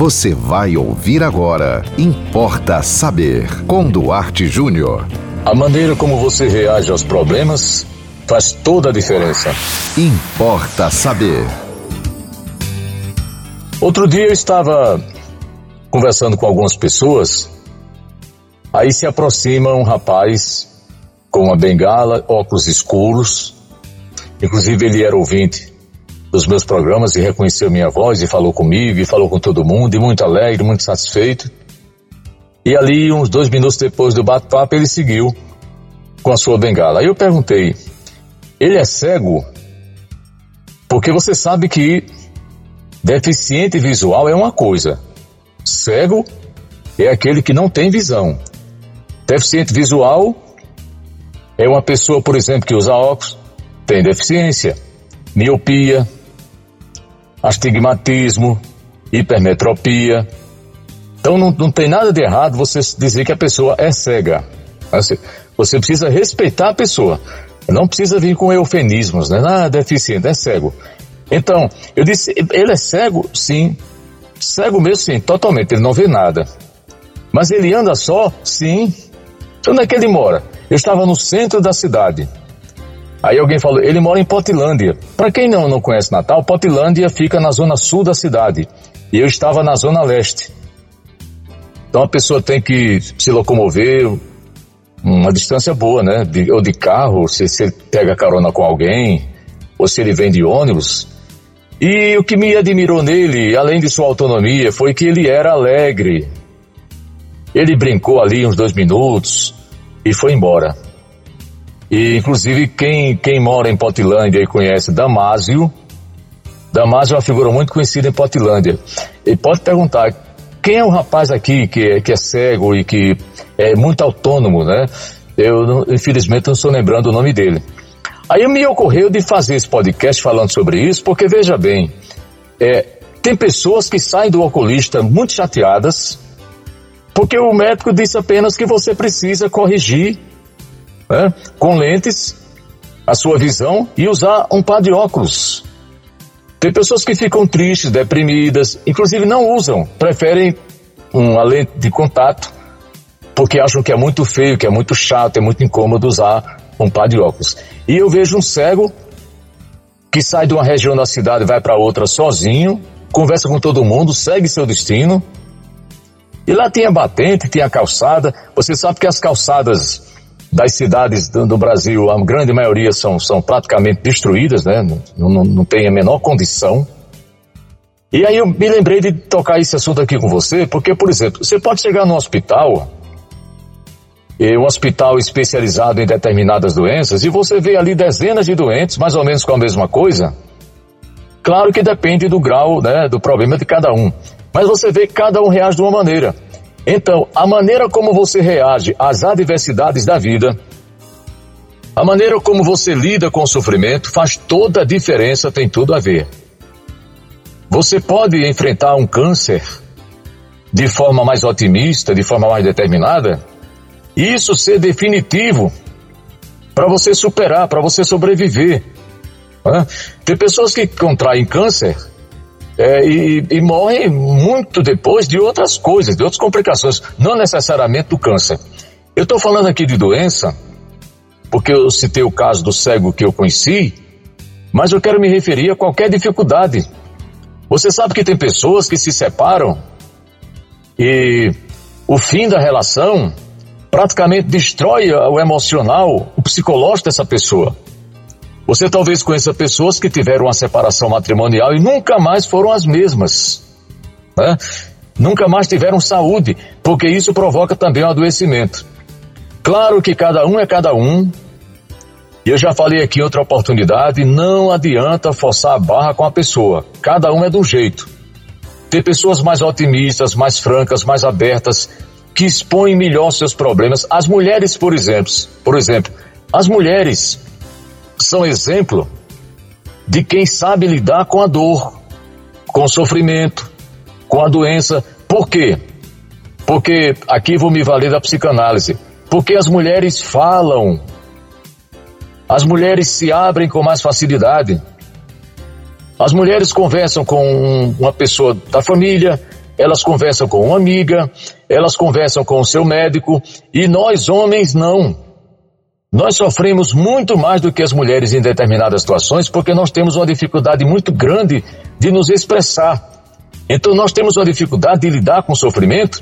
Você vai ouvir agora. Importa saber. Com Duarte Júnior. A maneira como você reage aos problemas faz toda a diferença. Importa saber. Outro dia eu estava conversando com algumas pessoas. Aí se aproxima um rapaz com uma bengala, óculos escuros. Inclusive ele era ouvinte dos meus programas e reconheceu minha voz e falou comigo e falou com todo mundo e muito alegre, muito satisfeito. E ali, uns dois minutos depois do bate-papo, ele seguiu com a sua bengala. Aí eu perguntei, ele é cego? Porque você sabe que deficiente visual é uma coisa, cego é aquele que não tem visão. Deficiente visual é uma pessoa, por exemplo, que usa óculos, tem deficiência, miopia, astigmatismo, hipermetropia. Então não, não tem nada de errado você dizer que a pessoa é cega. Você precisa respeitar a pessoa. Não precisa vir com eufemismos, né? Ah, deficiente, é cego. Então, eu disse, ele é cego? Sim. Cego mesmo, sim, totalmente. Ele não vê nada. Mas ele anda só? Sim. Então, onde é que ele mora? Eu estava no centro da cidade. Aí alguém falou, ele mora em Potilândia. Para quem não, não conhece Natal, Potilândia fica na zona sul da cidade. E eu estava na zona leste. Então a pessoa tem que se locomover uma distância boa, né? De, ou de carro, se, se ele pega carona com alguém, ou se ele vem de ônibus. E o que me admirou nele, além de sua autonomia, foi que ele era alegre. Ele brincou ali uns dois minutos e foi embora. E, inclusive, quem, quem mora em Potilândia e conhece Damásio, Damásio é uma figura muito conhecida em Potilândia. E pode perguntar, quem é o rapaz aqui que é, que é cego e que é muito autônomo, né? Eu, infelizmente, não estou lembrando o nome dele. Aí me ocorreu de fazer esse podcast falando sobre isso, porque veja bem, é, tem pessoas que saem do oculista muito chateadas, porque o médico disse apenas que você precisa corrigir né, com lentes, a sua visão e usar um par de óculos. Tem pessoas que ficam tristes, deprimidas, inclusive não usam, preferem uma lente de contato porque acham que é muito feio, que é muito chato, é muito incômodo usar um par de óculos. E eu vejo um cego que sai de uma região da cidade vai para outra sozinho, conversa com todo mundo, segue seu destino. E lá tem a batente, tem a calçada. Você sabe que as calçadas das cidades do, Brasil, a grande maioria são, são praticamente destruídas, né? Não, não, não tem a menor condição. E aí eu me lembrei de tocar esse assunto aqui com você, porque, por exemplo, você pode chegar no hospital, um hospital especializado em determinadas doenças, e você vê ali dezenas de doentes, mais ou menos com a mesma coisa. Claro que depende do grau, né, do problema de cada um. Mas você vê que cada um reage de uma maneira. Então, a maneira como você reage às adversidades da vida, a maneira como você lida com o sofrimento faz toda a diferença, tem tudo a ver. Você pode enfrentar um câncer de forma mais otimista, de forma mais determinada, e isso ser definitivo para você superar, para você sobreviver. Né? Tem pessoas que contraem câncer é, e, e morrem muito depois de outras coisas, de outras complicações, não necessariamente do câncer. Eu estou falando aqui de doença, porque eu citei o caso do cego que eu conheci, mas eu quero me referir a qualquer dificuldade. Você sabe que tem pessoas que se separam e o fim da relação praticamente destrói o emocional, o psicológico dessa pessoa. Você talvez conheça pessoas que tiveram uma separação matrimonial e nunca mais foram as mesmas. Né? Nunca mais tiveram saúde, porque isso provoca também um adoecimento. Claro que cada um é cada um. E eu já falei aqui em outra oportunidade, não adianta forçar a barra com a pessoa. Cada um é do jeito. Tem pessoas mais otimistas, mais francas, mais abertas, que expõem melhor seus problemas. As mulheres, por exemplo, por exemplo, as mulheres são exemplo de quem sabe lidar com a dor, com o sofrimento, com a doença. Por quê? Porque aqui vou me valer da psicanálise. Porque as mulheres falam, as mulheres se abrem com mais facilidade. As mulheres conversam com uma pessoa da família, elas conversam com uma amiga, elas conversam com o seu médico, e nós homens não. Nós sofremos muito mais do que as mulheres em determinadas situações porque nós temos uma dificuldade muito grande de nos expressar. Então nós temos uma dificuldade de lidar com o sofrimento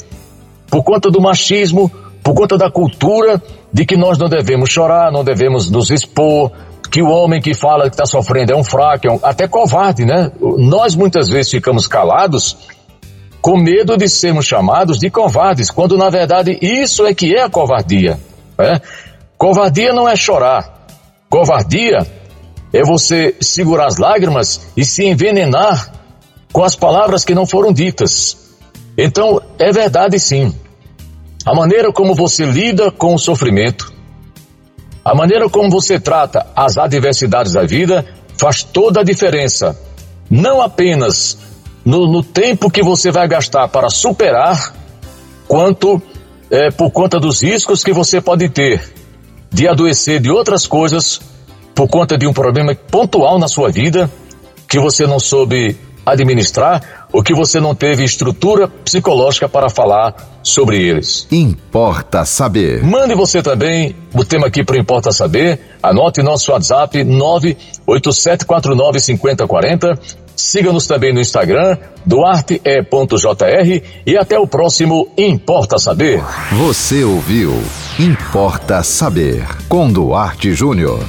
por conta do machismo, por conta da cultura de que nós não devemos chorar, não devemos nos expor, que o homem que fala que está sofrendo é um fraco, é um, até covarde, né? Nós muitas vezes ficamos calados com medo de sermos chamados de covardes, quando na verdade isso é que é a covardia. Né? Covardia não é chorar. Covardia é você segurar as lágrimas e se envenenar com as palavras que não foram ditas. Então, é verdade sim. A maneira como você lida com o sofrimento, a maneira como você trata as adversidades da vida faz toda a diferença. Não apenas no, no tempo que você vai gastar para superar, quanto é, por conta dos riscos que você pode ter de adoecer de outras coisas por conta de um problema pontual na sua vida que você não soube administrar ou que você não teve estrutura psicológica para falar sobre eles. Importa saber. Mande você também o tema aqui para Importa Saber. Anote nosso WhatsApp 987495040. Siga-nos também no Instagram, duarte.jr e até o próximo Importa Saber. Você ouviu Importa Saber com Duarte Júnior.